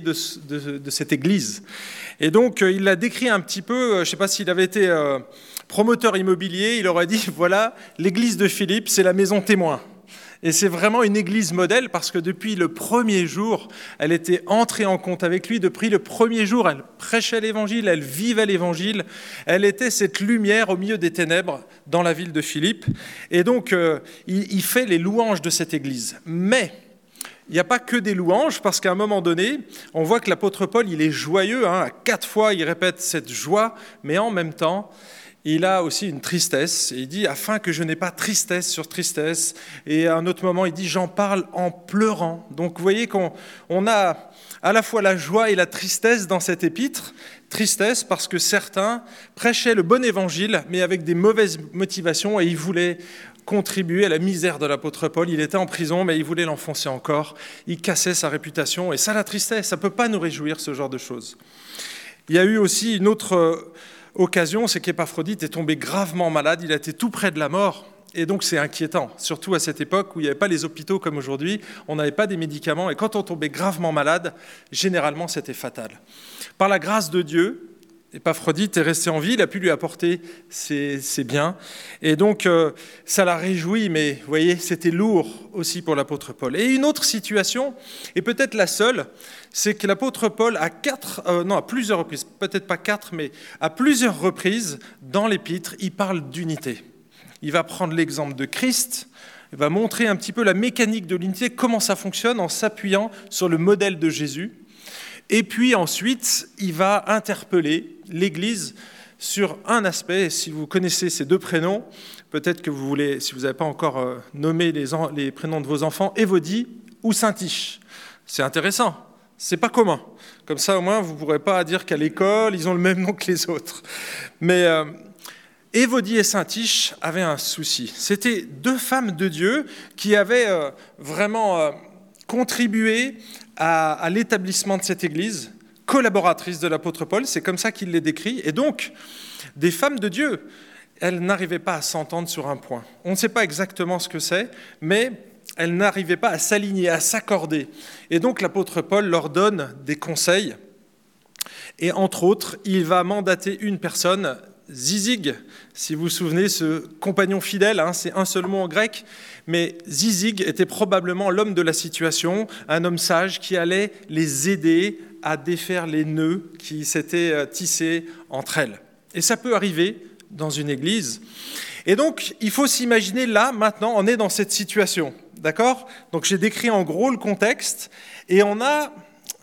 de, cette église. Et donc, euh, il l'a décrit un petit peu, euh, je ne sais pas s'il avait été euh, promoteur immobilier, il aurait dit, voilà, l'église de Philippe, c'est la maison témoin. Et c'est vraiment une église modèle parce que depuis le premier jour, elle était entrée en compte avec lui. Depuis le premier jour, elle prêchait l'évangile, elle vivait l'évangile. Elle était cette lumière au milieu des ténèbres dans la ville de Philippe. Et donc, il, il fait les louanges de cette église. Mais il n'y a pas que des louanges, parce qu'à un moment donné, on voit que l'apôtre Paul, il est joyeux. Hein, quatre fois, il répète cette joie, mais en même temps, il a aussi une tristesse. il dit, afin que je n'ai pas tristesse sur tristesse. Et à un autre moment, il dit, j'en parle en pleurant. Donc vous voyez qu'on on a à la fois la joie et la tristesse dans cet épître. Tristesse parce que certains prêchaient le bon évangile, mais avec des mauvaises motivations, et ils voulaient contribuer à la misère de l'apôtre Paul. Il était en prison, mais il voulait l'enfoncer encore. Il cassait sa réputation, et ça la tristesse. Ça ne peut pas nous réjouir, ce genre de choses. Il y a eu aussi une autre occasion, c'est qu'Épaphrodite est tombé gravement malade, il a été tout près de la mort. Et donc c'est inquiétant, surtout à cette époque où il n'y avait pas les hôpitaux comme aujourd'hui, on n'avait pas des médicaments, et quand on tombait gravement malade, généralement c'était fatal. Par la grâce de Dieu, Épaphrodite est resté en vie, il a pu lui apporter ses, biens. Et donc, euh, ça l'a réjoui, mais vous voyez, c'était lourd aussi pour l'apôtre Paul. Et une autre situation, et peut-être la seule, c'est que l'apôtre Paul, à, quatre, euh, non, à plusieurs reprises, peut-être pas quatre, mais à plusieurs reprises dans l'épître, il parle d'unité. Il va prendre l'exemple de Christ, il va montrer un petit peu la mécanique de l'unité, comment ça fonctionne en s'appuyant sur le modèle de Jésus. Et puis ensuite, il va interpeller l'Église sur un aspect. Si vous connaissez ces deux prénoms, peut-être que vous voulez, si vous n'avez pas encore euh, nommé les, prénoms de vos enfants, Évodie ou Saint-Iche. C'est intéressant. C'est pas commun. Comme ça, au moins, vous ne pourrez pas dire qu'à l'école, ils ont le même nom que les autres. Mais euh, et Saint-Iche avaient un souci. C'était deux femmes de Dieu qui avaient euh, vraiment contribué à, l'établissement de cette Église, collaboratrice de l'apôtre Paul, c'est comme ça qu'il les décrit, et donc des femmes de Dieu, elles n'arrivaient pas à s'entendre sur un point. On ne sait pas exactement ce que c'est, mais elles n'arrivaient pas à s'aligner, à s'accorder. Et donc l'apôtre Paul leur donne des conseils, et entre autres, il va mandater une personne, Zizig, si vous vous souvenez, ce compagnon fidèle, hein, c'est un seul mot en grec, mais Zizig était probablement l'homme de la situation, un homme sage qui allait les aider à défaire les nœuds qui s'étaient euh, tissés entre elles. Et ça peut arriver dans une église. Et donc, il faut s'imaginer là, maintenant, on est dans cette situation. D'accord? Donc, j'ai décrit en gros le contexte, et on a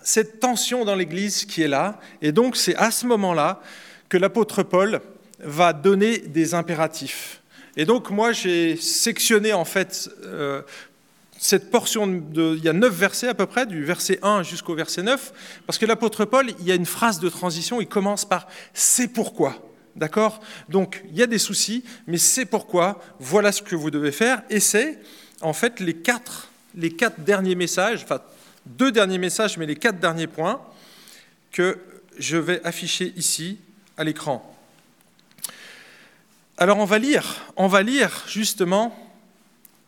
cette tension dans l'église qui est là. Et donc, c'est à ce moment-là que l'apôtre Paul va donner des impératifs. Et donc moi j'ai sectionné en fait euh, cette portion il y a neuf versets à peu près, du verset 1 jusqu'au verset 9, parce que l'apôtre Paul, il y a une phrase de transition, il commence par c'est pourquoi. D'accord? Donc il y a des soucis, mais c'est pourquoi, voilà ce que vous devez faire, et c'est en fait les quatre, les quatre derniers messages, enfin deux derniers messages, mais les quatre derniers points que je vais afficher ici l'écran. Alors on va lire, on va lire justement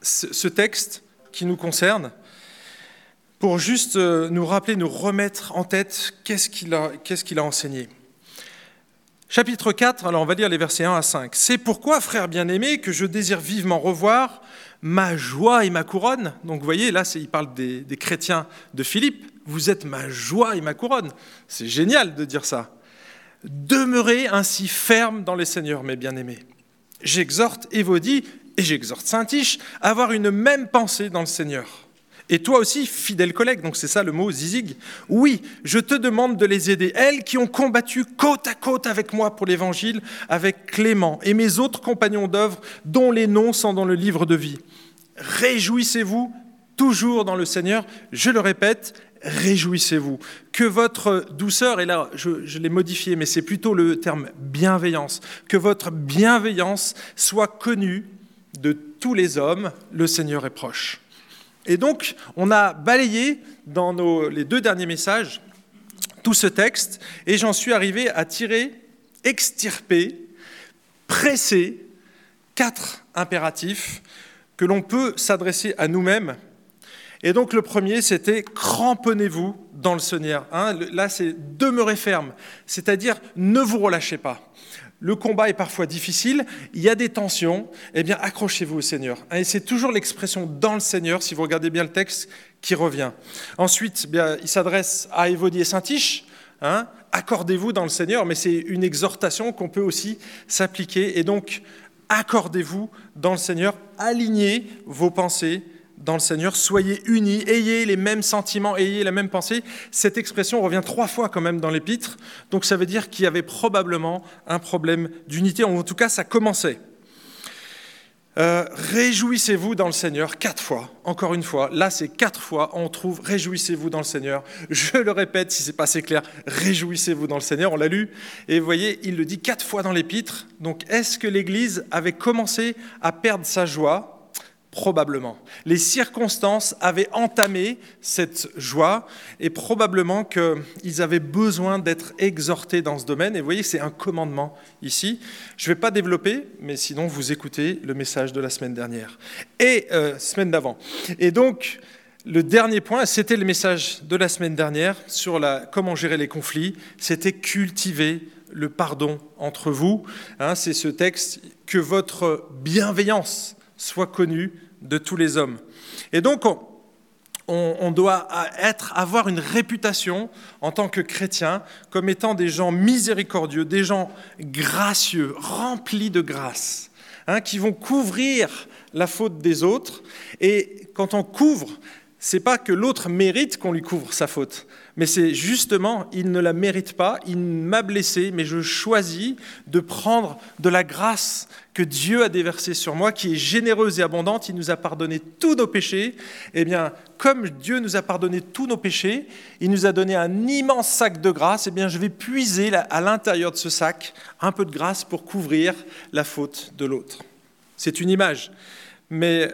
ce texte qui nous concerne pour juste euh, nous rappeler, nous remettre en tête qu'est-ce qu'il a, enseigné. Chapitre 4, alors on va lire les versets 1 à 5. C'est pourquoi, frère bien-aimé, que je désire vivement revoir ma joie et ma couronne. Donc vous voyez, là, il parle des chrétiens de Philippe. Vous êtes ma joie et ma couronne. C'est génial de dire ça. Demeurez ainsi ferme dans les seigneurs, mes bien-aimés. J'exhorte Évodie et j'exhorte Saint-Iche à avoir une même pensée dans le Seigneur. Et toi aussi, fidèle collègue, donc c'est ça le mot zizig, oui, je te demande de les aider, elles qui ont combattu côte à côte avec moi pour l'Évangile, avec Clément et mes autres compagnons d'œuvre, dont les noms sont dans le livre de vie. Réjouissez-vous toujours dans le Seigneur, je le répète, réjouissez-vous. Que votre douceur, et là je, l'ai modifié, mais c'est plutôt le terme bienveillance, que votre bienveillance soit connue de tous les hommes, le Seigneur est proche. Et donc, on a balayé dans les deux derniers messages tout ce texte, et j'en suis arrivé à tirer, extirper, presser quatre impératifs que l'on peut s'adresser à nous-mêmes Et donc le premier, c'était cramponnez-vous dans le Seigneur. Là, c'est demeurez ferme, c'est-à-dire ne vous relâchez pas. Le combat est parfois difficile, il y a des tensions, eh bien accrochez-vous au Seigneur. Et c'est toujours l'expression dans le Seigneur, si vous regardez bien le texte, qui revient. Ensuite, bien, il s'adresse à Évodie et Saint-Tiche, hein. accordez-vous dans le Seigneur, mais c'est une exhortation qu'on peut aussi s'appliquer. Et donc, accordez-vous dans le Seigneur, alignez vos pensées dans le Seigneur, soyez unis, ayez les mêmes sentiments, ayez la même pensée. Cette expression revient trois fois quand même dans l'épître, donc ça veut dire qu'il y avait probablement un problème d'unité, en tout cas ça commençait. Euh, réjouissez-vous dans le Seigneur quatre fois, encore une fois. Là, c'est quatre fois, on trouve réjouissez-vous dans le Seigneur. Je le répète, si c'est pas assez clair, réjouissez-vous dans le Seigneur. On l'a lu et vous voyez, il le dit quatre fois dans l'Épître. Donc, est-ce que l'Église avait commencé à perdre sa joie Probablement. Les circonstances avaient entamé cette joie et probablement qu'ils avaient besoin d'être exhortés dans ce domaine. Et vous voyez, c'est un commandement ici. Je ne vais pas développer, mais sinon vous écoutez le message de la semaine dernière et euh, semaine d'avant. Et donc, le dernier point, c'était le message de la semaine dernière sur la, comment gérer les conflits. C'était cultiver le pardon entre vous. Hein, c'est ce texte que votre bienveillance soit connu de tous les hommes. Et donc, on, doit être, avoir une réputation en tant que chrétien comme étant des gens miséricordieux, des gens gracieux, remplis de grâce, hein, qui vont couvrir la faute des autres. Et quand on couvre, c'est pas que l'autre mérite qu'on lui couvre sa faute, mais c'est justement, il ne la mérite pas, il m'a blessé, mais je choisis de prendre de la grâce que Dieu a déversée sur moi, qui est généreuse et abondante. Il nous a pardonné tous nos péchés. Eh bien, comme Dieu nous a pardonné tous nos péchés, il nous a donné un immense sac de grâce. Eh bien, je vais puiser à l'intérieur de ce sac un peu de grâce pour couvrir la faute de l'autre. C'est une image, mais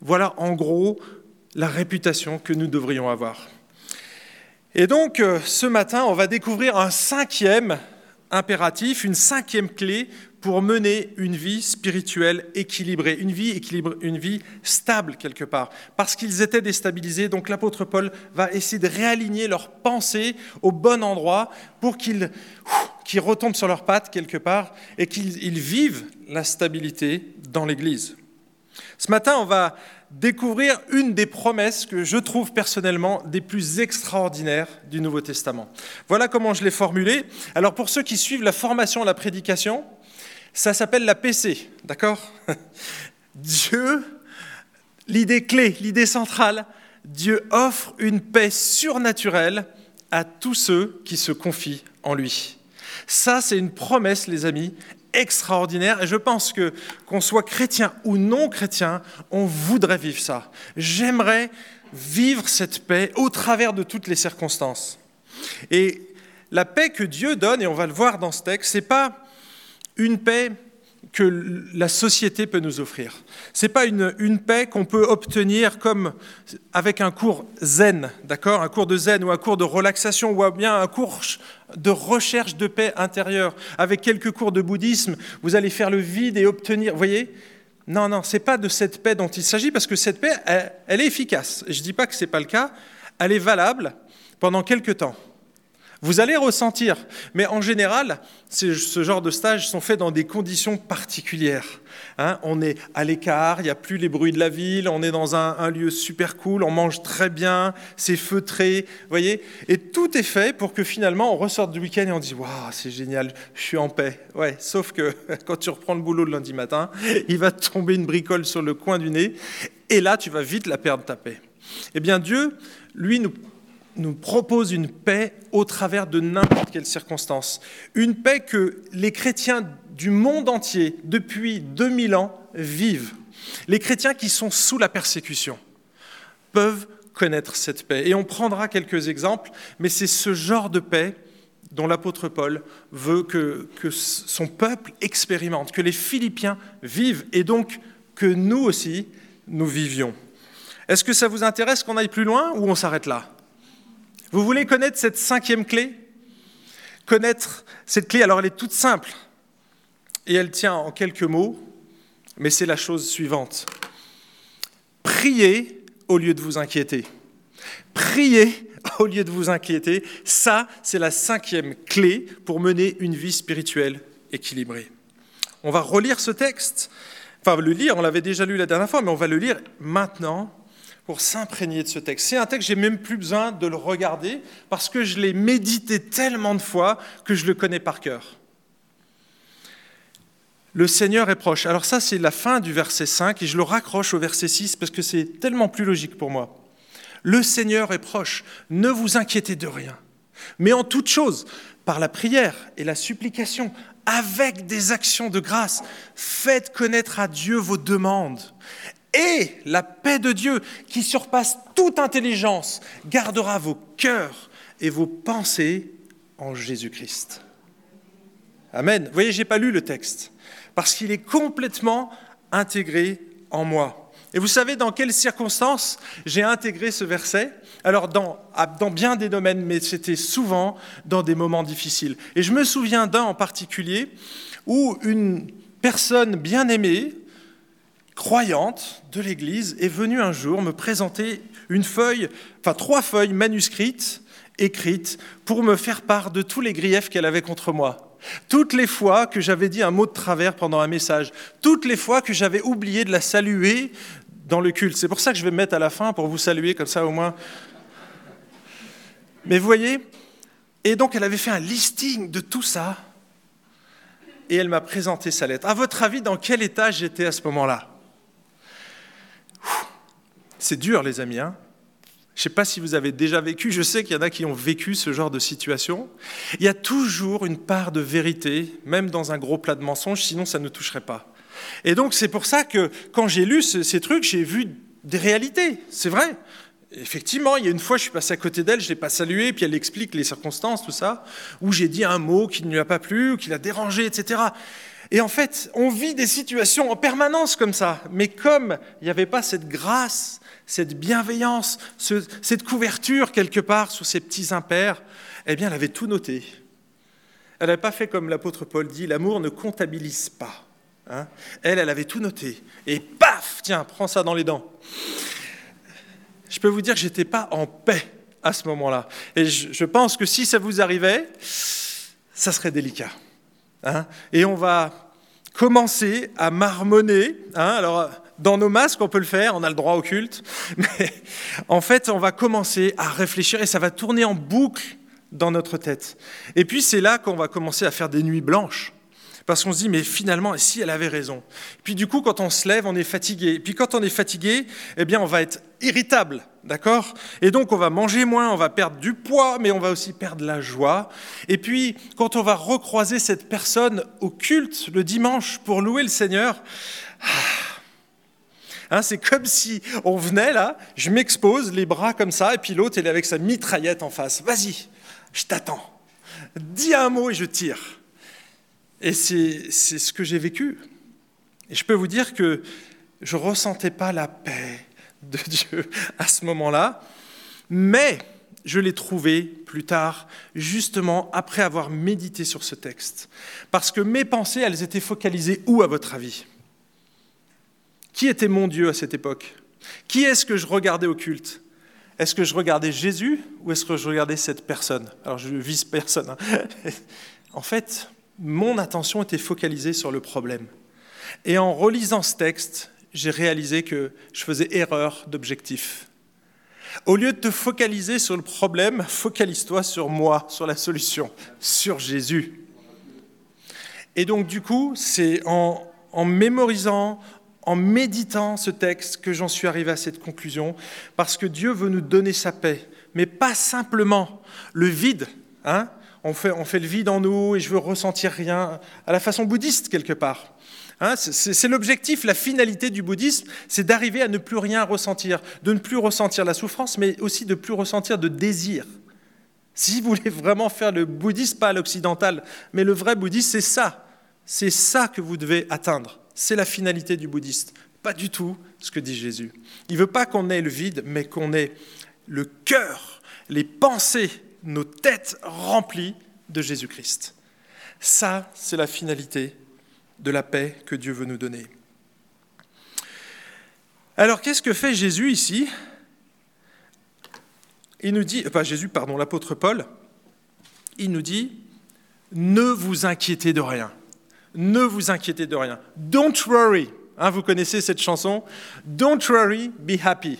voilà en gros la réputation que nous devrions avoir. Et donc, euh, ce matin, on va découvrir un cinquième impératif, une cinquième clé pour mener une vie spirituelle équilibrée, une vie équilibrée, une vie stable quelque part, parce qu'ils étaient déstabilisés. Donc l'apôtre Paul va essayer de réaligner leurs pensées au bon endroit pour qu'ils qu'ils retombent sur leurs pattes quelque part et qu'ils vivent la stabilité dans l'Église. Ce matin, on va découvrir une des promesses que je trouve personnellement des plus extraordinaires du Nouveau Testament. Voilà comment je l'ai formulée. Alors pour ceux qui suivent la formation la prédication, ça s'appelle la PC, d'accord? Dieu, l'idée clé, l'idée centrale, Dieu offre une paix surnaturelle à tous ceux qui se confient en lui. Ça, c'est une promesse, les amis, extraordinaire. Et je pense que qu'on soit chrétien ou non chrétien, on voudrait vivre ça. J'aimerais vivre cette paix au travers de toutes les circonstances. Et la paix que Dieu donne, et on va le voir dans ce texte, c'est pas une paix que la société peut nous offrir. Ce n'est pas une, paix qu'on peut obtenir comme avec un cours zen, d'accord? Un cours de zen ou un cours de relaxation ou bien un cours de recherche de paix intérieure. Avec quelques cours de bouddhisme, vous allez faire le vide et obtenir, vous voyez? Non, non, ce n'est pas de cette paix dont il s'agit parce que cette paix, elle, elle est efficace. Je ne dis pas que ce n'est pas le cas, elle est valable pendant quelques temps. Vous allez ressentir, mais en général, ce genre de stages sont faits dans des conditions particulières. Hein. on est à l'écart, il n'y a plus les bruits de la ville, on est dans un, lieu super cool, on mange très bien, c'est feutré, voyez Et tout est fait pour que finalement on ressorte du week-end et on dit Waouh, c'est génial, je suis en paix. Ouais, sauf que quand tu reprends le boulot le lundi matin, il va tomber une bricole sur le coin du nez, et là tu vas vite la perdre ta paix. Eh bien, Dieu, lui, nous nous propose une paix au travers de n'importe quelle circonstance. Une paix que les chrétiens du monde entier, depuis 2000 ans, vivent. Les chrétiens qui sont sous la persécution peuvent connaître cette paix. Et on prendra quelques exemples, mais c'est ce genre de paix dont l'apôtre Paul veut que, son peuple expérimente, que les Philippiens vivent, et donc que nous aussi, nous vivions. Est-ce que ça vous intéresse qu'on aille plus loin ou on s'arrête là? Vous voulez connaître cette cinquième clé? Connaître cette clé, alors elle est toute simple et elle tient en quelques mots, mais c'est la chose suivante. Priez au lieu de vous inquiéter. Priez au lieu de vous inquiéter. Ça, c'est la cinquième clé pour mener une vie spirituelle équilibrée. On va relire ce texte. Enfin, le lire, on l'avait déjà lu la dernière fois, mais on va le lire maintenant pour s'imprégner de ce texte. C'est un texte, j'ai même plus besoin de le regarder parce que je l'ai médité tellement de fois que je le connais par cœur. Le Seigneur est proche. Alors ça, c'est la fin du verset 5 et je le raccroche au verset 6 parce que c'est tellement plus logique pour moi. Le Seigneur est proche. Ne vous inquiétez de rien. Mais en toute chose, par la prière et la supplication, avec des actions de grâce, faites connaître à Dieu vos demandes et la paix de Dieu, qui surpasse toute intelligence, gardera vos cœurs et vos pensées en Jésus-Christ. Amen. Vous voyez, je n'ai pas lu le texte, parce qu'il est complètement intégré en moi. Et vous savez dans quelles circonstances j'ai intégré ce verset? Alors dans, dans bien des domaines, mais c'était souvent dans des moments difficiles. Et je me souviens d'un en particulier où une personne bien aimée, croyante de l'Église est venue un jour me présenter une feuille, enfin trois feuilles manuscrites, écrites, pour me faire part de tous les griefs qu'elle avait contre moi. Toutes les fois que j'avais dit un mot de travers pendant un message, toutes les fois que j'avais oublié de la saluer dans le culte. C'est pour ça que je vais me mettre à la fin pour vous saluer, comme ça au moins. Mais vous voyez, et donc elle avait fait un listing de tout ça, et elle m'a présenté sa lettre. À votre avis, dans quel état j'étais à ce moment-là? C'est dur, les amis. Hein je ne sais pas si vous avez déjà vécu, je sais qu'il y en a qui ont vécu ce genre de situation. Il y a toujours une part de vérité, même dans un gros plat de mensonges, sinon ça ne toucherait pas. Et donc c'est pour ça que quand j'ai lu ces trucs, j'ai vu des réalités, c'est vrai. Effectivement, il y a une fois, je suis passé à côté d'elle, je ne l'ai pas saluée, puis elle explique les circonstances, tout ça, où j'ai dit un mot qui ne lui a pas plu, ou qui l'a dérangé, etc. Et en fait, on vit des situations en permanence comme ça. Mais comme il n'y avait pas cette grâce, cette bienveillance, cette couverture quelque part sous ces petits impairs, eh bien, elle avait tout noté. Elle n'avait pas fait comme l'apôtre Paul dit, l'amour ne comptabilise pas. Hein. elle, elle avait tout noté. Et paf, tiens, prends ça dans les dents. Je peux vous dire que j'étais pas en paix à ce moment-là. Et je pense que si ça vous arrivait, ça serait délicat. Hein. et on va commencer à marmonner. Hein. alors, dans nos masques, on peut le faire, on a le droit au culte. Mais en fait, on va commencer à réfléchir et ça va tourner en boucle dans notre tête. Et puis, c'est là qu'on va commencer à faire des nuits blanches. Parce qu'on se dit, mais finalement, si elle avait raison. Puis du coup, quand on se lève, on est fatigué. Puis quand on est fatigué, eh bien, on va être irritable, d'accord? Et donc, on va manger moins, on va perdre du poids, mais on va aussi perdre la joie. Et puis, quand on va recroiser cette personne au culte le dimanche pour louer le Seigneur, ah, hein, c'est comme si on venait là, je m'expose, les bras comme ça, et puis l'autre, il est avec sa mitraillette en face. Vas-y, je t'attends. Dis un mot et je tire. Et c'est ce que j'ai vécu. Et je peux vous dire que je ne ressentais pas la paix de Dieu à ce moment-là, mais je l'ai trouvé plus tard, justement après avoir médité sur ce texte. Parce que mes pensées, elles étaient focalisées où, à votre avis? Qui était mon Dieu à cette époque? Qui est-ce que je regardais au culte? Est-ce que je regardais Jésus ou est-ce que je regardais cette personne? Alors je vise personne. Hein. en fait, mon attention était focalisée sur le problème. Et en relisant ce texte, j'ai réalisé que je faisais erreur d'objectif. Au lieu de te focaliser sur le problème, focalise-toi sur moi, sur la solution, sur Jésus. Et donc du coup, c'est en, en, mémorisant, en méditant ce texte que j'en suis arrivé à cette conclusion, parce que Dieu veut nous donner sa paix, mais pas simplement le vide, hein, on fait, le vide en nous et je veux ressentir rien, à la façon bouddhiste quelque part. Hein, c'est l'objectif, la finalité du bouddhisme, c'est d'arriver à ne plus rien ressentir, de ne plus ressentir la souffrance, mais aussi de ne plus ressentir de désir. Si vous voulez vraiment faire le bouddhisme, pas l'occidental, mais le vrai bouddhisme, c'est ça. C'est ça que vous devez atteindre. C'est la finalité du bouddhiste. Pas du tout ce que dit Jésus. Il ne veut pas qu'on ait le vide, mais qu'on ait le cœur, les pensées nos têtes remplies de Jésus-Christ. Ça, c'est la finalité de la paix que Dieu veut nous donner. Alors, qu'est-ce que fait Jésus ici? Il nous dit, pas Jésus, pardon, l'apôtre Paul, il nous dit, ne vous inquiétez de rien. Ne vous inquiétez de rien. Don't worry. Hein, vous connaissez cette chanson? Don't worry, be happy.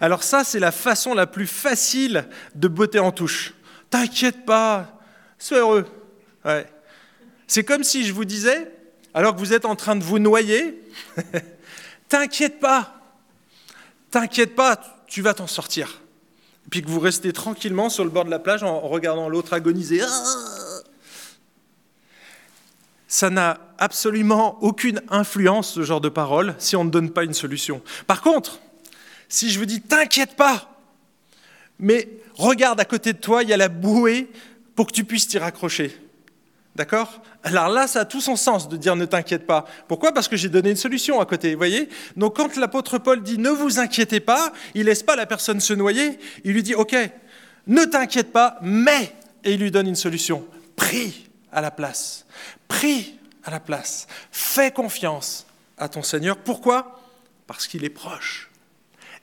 Alors ça, c'est la façon la plus facile de botter en touche. T'inquiète pas, sois heureux. C'est comme si je vous disais, alors que vous êtes en train de vous noyer, t'inquiète pas, t'inquiète pas, tu vas t'en sortir. Puis que vous restez tranquillement sur le bord de la plage en regardant l'autre agoniser. Ça n'a absolument aucune influence, ce genre de parole, si on ne donne pas une solution. Par contre, si je vous dis t'inquiète pas, mais regarde à côté de toi, il y a la bouée pour que tu puisses t'y raccrocher. D'accord? Alors là, ça a tout son sens de dire ne t'inquiète pas. Pourquoi? Parce que j'ai donné une solution à côté. Vous voyez? Donc quand l'apôtre Paul dit ne vous inquiétez pas, il laisse pas la personne se noyer. Il lui dit ok, ne t'inquiète pas, mais et il lui donne une solution. Prie à la place. Prie à la place. Fais confiance à ton Seigneur. Pourquoi? Parce qu'il est proche.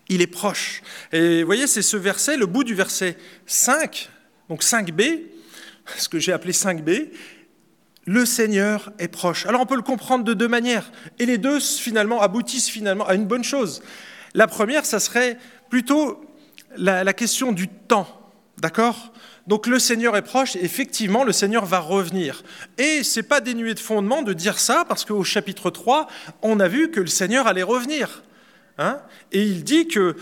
Il est proche. Et vous voyez, c'est ce verset, le bout du verset 5, donc 5b, ce que j'ai appelé 5b, le Seigneur est proche. Alors on peut le comprendre de deux manières, et les deux finalement aboutissent finalement à une bonne chose. La première, ça serait plutôt la, la question du temps, d'accord? Donc le Seigneur est proche, effectivement, le Seigneur va revenir. Et ce n'est pas dénué de fondement de dire ça, parce qu'au chapitre 3, on a vu que le Seigneur allait revenir. Hein? Et il dit que,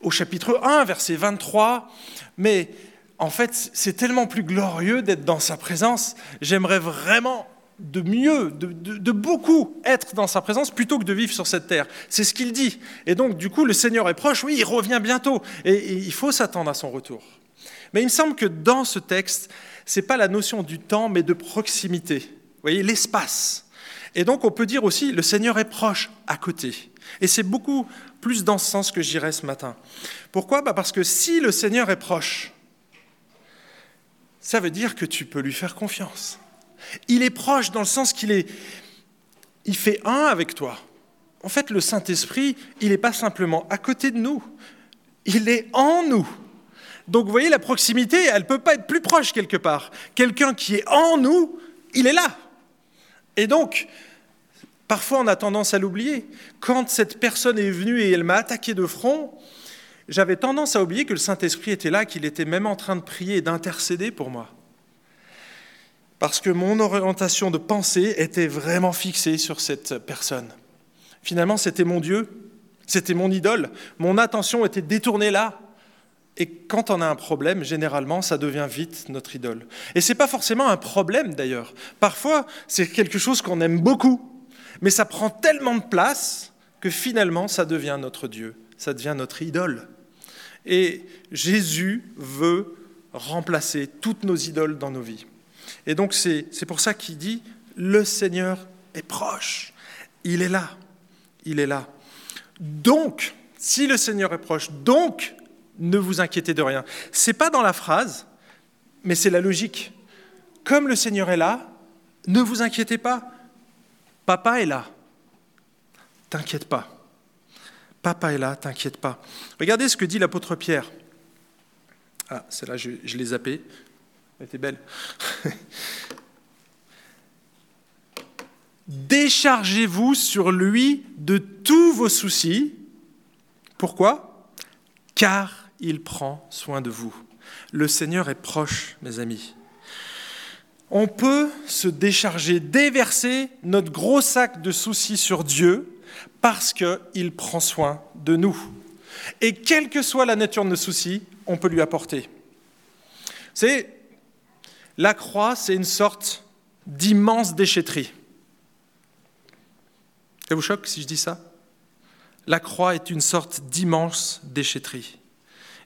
au chapitre 1, verset 23, mais en fait, c'est tellement plus glorieux d'être dans sa présence. J'aimerais vraiment de mieux, de, beaucoup être dans sa présence plutôt que de vivre sur cette terre. C'est ce qu'il dit. Et donc, du coup, le Seigneur est proche, oui, il revient bientôt. et il faut s'attendre à son retour. Mais il me semble que dans ce texte, ce n'est pas la notion du temps, mais de proximité. Vous voyez, l'espace. Et donc on peut dire aussi, le Seigneur est proche, à côté. Et c'est beaucoup plus dans ce sens que j'irai ce matin. Pourquoi? Bah, Parce que si le Seigneur est proche, ça veut dire que tu peux lui faire confiance. Il est proche dans le sens qu'il est, il fait un avec toi. En fait, le Saint-Esprit, il n'est pas simplement à côté de nous, il est en nous. Donc vous voyez, la proximité, elle ne peut pas être plus proche quelque part. Quelqu'un qui est en nous, il est là. Et donc, parfois on a tendance à l'oublier. Quand cette personne est venue et elle m'a attaqué de front, j'avais tendance à oublier que le Saint-Esprit était là, qu'il était même en train de prier et d'intercéder pour moi. Parce que mon orientation de pensée était vraiment fixée sur cette personne. Finalement, c'était mon Dieu, c'était mon idole. Mon attention était détournée là. Et quand on a un problème, généralement, ça devient vite notre idole. Et ce n'est pas forcément un problème d'ailleurs. Parfois, c'est quelque chose qu'on aime beaucoup, mais ça prend tellement de place que finalement, ça devient notre Dieu, ça devient notre idole. Et Jésus veut remplacer toutes nos idoles dans nos vies. Et donc, c'est pour ça qu'il dit, le Seigneur est proche, il est là, il est là. Donc, si le Seigneur est proche, donc ne vous inquiétez de rien. C'est pas dans la phrase, mais c'est la logique. Comme le Seigneur est là, ne vous inquiétez pas. Papa est là. T'inquiète pas. Papa est là, t'inquiète pas. Regardez ce que dit l'apôtre Pierre. Ah, celle-là, je, je l'ai zappée. Elle était belle. Déchargez-vous sur lui de tous vos soucis. Pourquoi? Car il prend soin de vous. Le Seigneur est proche, mes amis. On peut se décharger, déverser notre gros sac de soucis sur Dieu parce qu'il prend soin de nous. Et quelle que soit la nature de nos soucis, on peut lui apporter. C'est la croix, c'est une sorte d'immense déchetterie. Ça vous choque si je dis ça? La croix est une sorte d'immense déchetterie.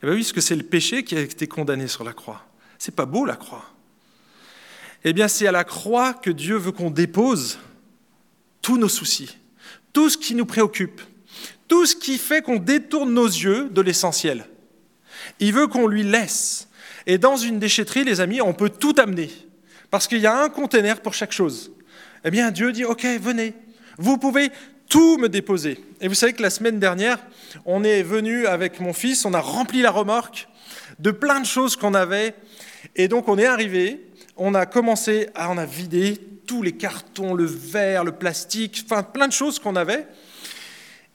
Eh bien oui, parce que c'est le péché qui a été condamné sur la croix. C'est pas beau la croix. Eh bien, c'est à la croix que Dieu veut qu'on dépose tous nos soucis, tout ce qui nous préoccupe, tout ce qui fait qu'on détourne nos yeux de l'essentiel. Il veut qu'on lui laisse. Et dans une déchetterie, les amis, on peut tout amener, parce qu'il y a un conteneur pour chaque chose. Eh bien, Dieu dit, OK, venez, vous pouvez tout me déposer. Et vous savez que la semaine dernière, on est venu avec mon fils, on a rempli la remorque, de plein de choses qu'on avait. Et donc on est arrivé, on a commencé, à, on a vidé tous les cartons, le verre, le plastique, enfin plein de choses qu'on avait.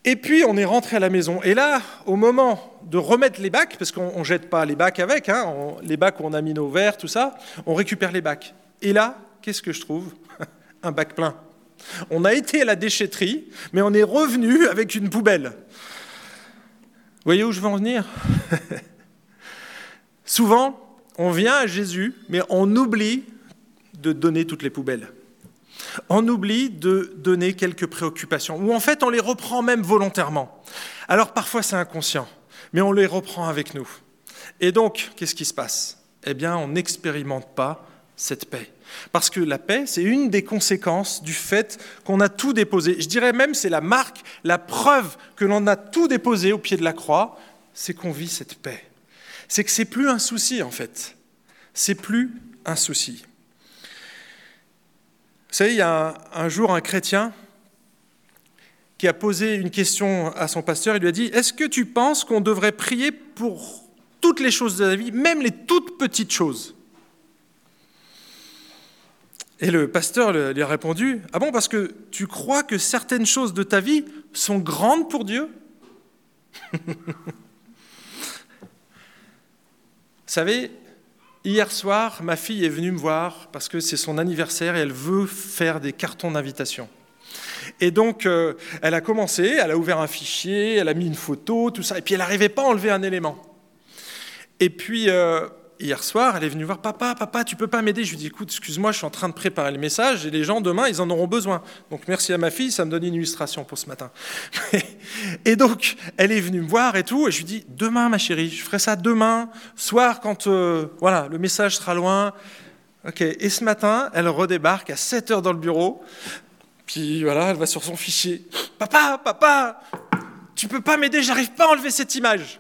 Et puis on est rentré à la maison. Et là, au moment de remettre les bacs, parce qu'on ne jette pas les bacs avec, hein, les bacs où on a mis nos verres, tout ça, on récupère les bacs. Et là, qu'est-ce que je trouve? Un bac plein. On a été à la déchetterie, mais on est revenu avec une poubelle. Vous voyez où je veux en venir? Souvent, on vient à Jésus, mais on oublie de donner toutes les poubelles. On oublie de donner quelques préoccupations, ou en fait on les reprend même volontairement. Alors parfois c'est inconscient, mais on les reprend avec nous. Et donc, qu'est-ce qui se passe? Eh bien, on n'expérimente pas cette paix. Parce que la paix, c'est une des conséquences du fait qu'on a tout déposé. Je dirais même, c'est la marque, la preuve que l'on a tout déposé au pied de la croix, c'est qu'on vit cette paix. C'est que c'est plus un souci en fait. C'est plus un souci. Vous savez, il y a un, jour un chrétien qui a posé une question à son pasteur. Il lui a dit Est-ce que tu penses qu'on devrait prier pour toutes les choses de la vie, même les toutes petites choses? Et le pasteur lui a répondu Ah bon, parce que tu crois que certaines choses de ta vie sont grandes pour Dieu? Vous savez, Hier soir, ma fille est venue me voir parce que c'est son anniversaire et elle veut faire des cartons d'invitation. Et donc, euh, elle a commencé, elle a ouvert un fichier, elle a mis une photo, tout ça, et puis elle n'arrivait pas à enlever un élément. Et puis, euh, hier soir, elle est venue voir papa, papa, tu peux pas m'aider? Je lui dis écoute, excuse-moi, je suis en train de préparer le message et les gens demain, ils en auront besoin. Donc merci à ma fille, ça me donne une illustration pour ce matin. et donc, elle est venue me voir et tout, et je lui dis demain, ma chérie, je ferai ça demain, soir, quand euh, voilà, le message sera loin. Ok. Et ce matin, elle redébarque à 7 heures dans le bureau. Puis voilà, elle va sur son fichier. Papa, papa, tu peux pas m'aider, j'arrive pas à enlever cette image.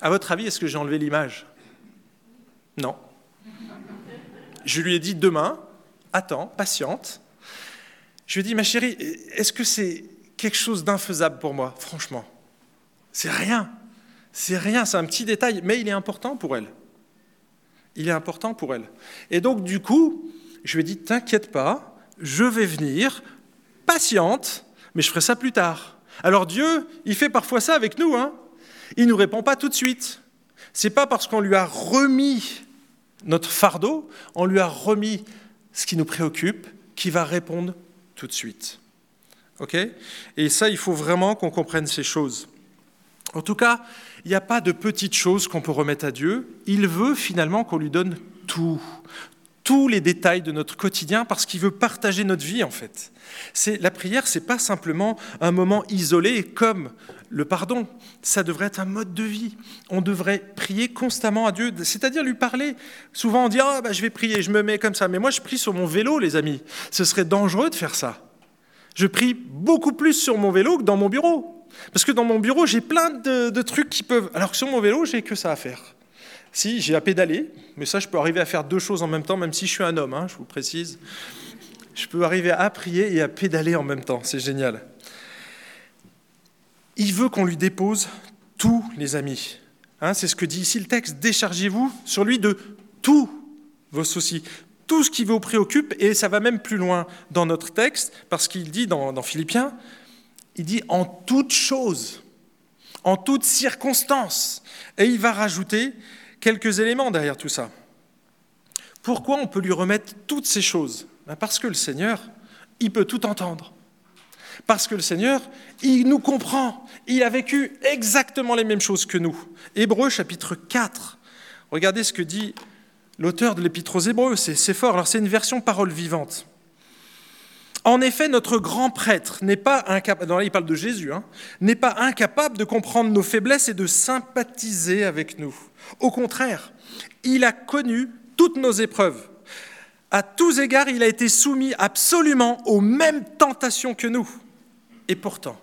À votre avis, est-ce que j'ai enlevé l'image? Non. Je lui ai dit demain, attends, patiente. Je lui ai dit, ma chérie, est-ce que c'est quelque chose d'infaisable pour moi? Franchement, c'est rien. C'est rien, c'est un petit détail, mais il est important pour elle. Il est important pour elle. Et donc, du coup, je lui ai dit, t'inquiète pas, je vais venir, patiente, mais je ferai ça plus tard. Alors Dieu, il fait parfois ça avec nous. Hein. Il ne nous répond pas tout de suite. C'est pas parce qu'on lui a remis notre fardeau, on lui a remis ce qui nous préoccupe, qui va répondre tout de suite. OK? Et ça, il faut vraiment qu'on comprenne ces choses. En tout cas, il n'y a pas de petites choses qu'on peut remettre à Dieu. Il veut finalement qu'on lui donne tout, tous les détails de notre quotidien parce qu'il veut partager notre vie en fait. C'est la prière, c'est pas simplement un moment isolé comme le pardon, ça devrait être un mode de vie. On devrait prier constamment à Dieu, c'est-à-dire lui parler. Souvent on dit ah bah, je vais prier, je me mets comme ça, mais moi je prie sur mon vélo les amis. Ce serait dangereux de faire ça. Je prie beaucoup plus sur mon vélo que dans mon bureau. Parce que dans mon bureau, j'ai plein de, de trucs qui peuvent. Alors que sur mon vélo, j'ai que ça à faire. Si, j'ai à pédaler, mais ça, je peux arriver à faire deux choses en même temps, même si je suis un homme, hein, je vous précise. Je peux arriver à prier et à pédaler en même temps, c'est génial. Il veut qu'on lui dépose tous les amis. Hein, c'est ce que dit ici le texte. Déchargez-vous sur lui de tous vos soucis, tout ce qui vous préoccupe, et ça va même plus loin dans notre texte, parce qu'il dit dans, dans Philippiens, il dit en toutes choses, en toutes circonstances. Et il va rajouter, quelques éléments derrière tout ça. Pourquoi on peut lui remettre toutes ces choses? Ben, Parce que le Seigneur, il peut tout entendre. Parce que le Seigneur, il nous comprend. Il a vécu exactement les mêmes choses que nous. Hébreu chapitre 4. Regardez ce que dit l'auteur de l'Épître aux Hébreux. C'est fort. Alors c'est une version parole vivante. En effet, notre grand prêtre n'est pas incapable, il parle de Jésus, hein, n'est pas incapable de comprendre nos faiblesses et de sympathiser avec nous. Au contraire, il a connu toutes nos épreuves. À tous égards, il a été soumis absolument aux mêmes tentations que nous. Et pourtant,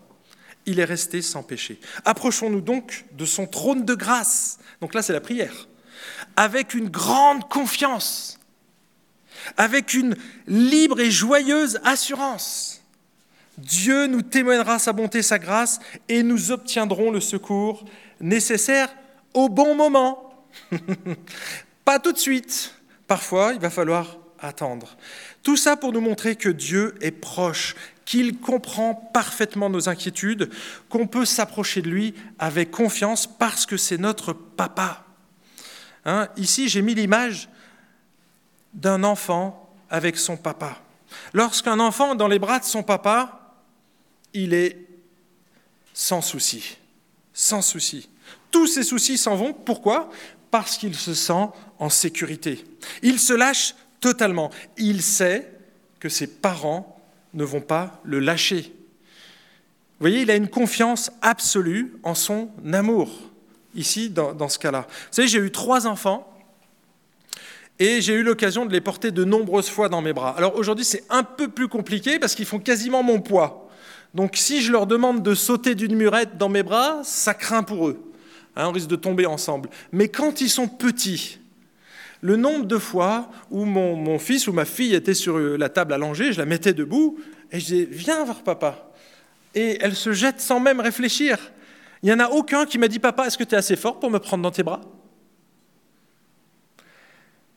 il est resté sans péché. Approchons-nous donc de son trône de grâce. Donc là, c'est la prière. Avec une grande confiance avec une libre et joyeuse assurance. Dieu nous témoignera sa bonté, sa grâce, et nous obtiendrons le secours nécessaire au bon moment. Pas tout de suite. Parfois, il va falloir attendre. Tout ça pour nous montrer que Dieu est proche, qu'il comprend parfaitement nos inquiétudes, qu'on peut s'approcher de lui avec confiance parce que c'est notre papa. Hein, ici, j'ai mis l'image d'un enfant avec son papa. Lorsqu'un enfant est dans les bras de son papa, il est sans souci, sans souci. Tous ses soucis s'en vont. Pourquoi? Parce qu'il se sent en sécurité. Il se lâche totalement. Il sait que ses parents ne vont pas le lâcher. Vous voyez, il a une confiance absolue en son amour, ici, dans, dans ce cas-là. Vous savez, j'ai eu trois enfants et j'ai eu l'occasion de les porter de nombreuses fois dans mes bras. Alors aujourd'hui, c'est un peu plus compliqué parce qu'ils font quasiment mon poids. Donc si je leur demande de sauter d'une murette dans mes bras, ça craint pour eux. Hein, on risque de tomber ensemble. Mais quand ils sont petits, le nombre de fois où mon, fils ou ma fille était sur la table allongée, je la mettais debout et je disais Viens voir papa. Et elle se jette sans même réfléchir. Il n'y en a aucun qui m'a dit Papa, est-ce que tu es assez fort pour me prendre dans tes bras?